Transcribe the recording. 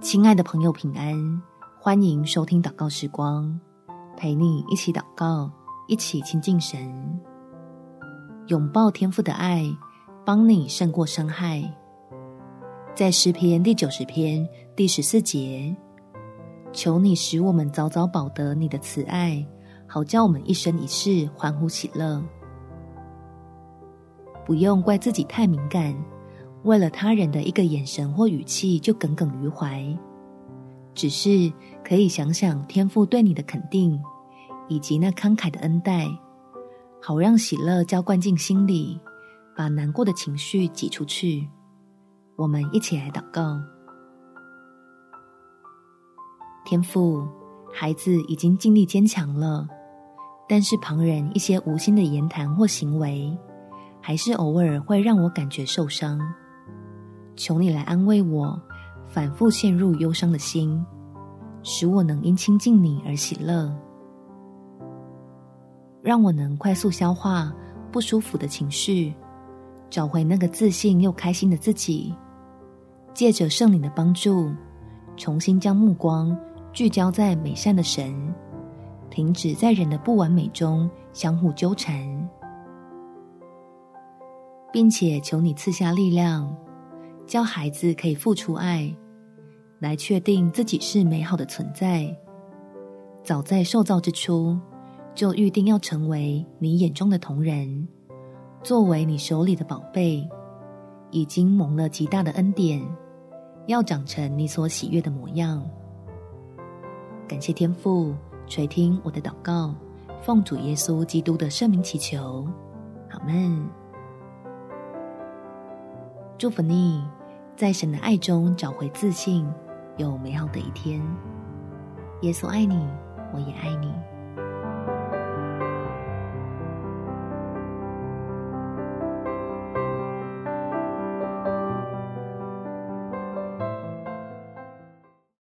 亲爱的朋友，平安！欢迎收听祷告时光，陪你一起祷告，一起亲近神，拥抱天父的爱，帮你胜过伤害。在诗篇第九十篇第十四节，求你使我们早早保得你的慈爱，好叫我们一生一世欢呼喜乐。不用怪自己太敏感。为了他人的一个眼神或语气就耿耿于怀，只是可以想想天父对你的肯定，以及那慷慨的恩待，好让喜乐浇灌进心里，把难过的情绪挤出去。我们一起来祷告：天父，孩子已经尽力坚强了，但是旁人一些无心的言谈或行为，还是偶尔会让我感觉受伤。求你来安慰我，反复陷入忧伤的心，使我能因亲近你而喜乐，让我能快速消化不舒服的情绪，找回那个自信又开心的自己。借着圣灵的帮助，重新将目光聚焦在美善的神，停止在人的不完美中相互纠缠，并且求你赐下力量。教孩子可以付出爱，来确定自己是美好的存在。早在受造之初，就预定要成为你眼中的同人，作为你手里的宝贝，已经蒙了极大的恩典，要长成你所喜悦的模样。感谢天父垂听我的祷告，奉主耶稣基督的圣名祈求，阿们。祝福你。在神的爱中找回自信，有美好的一天。耶稣爱你，我也爱你。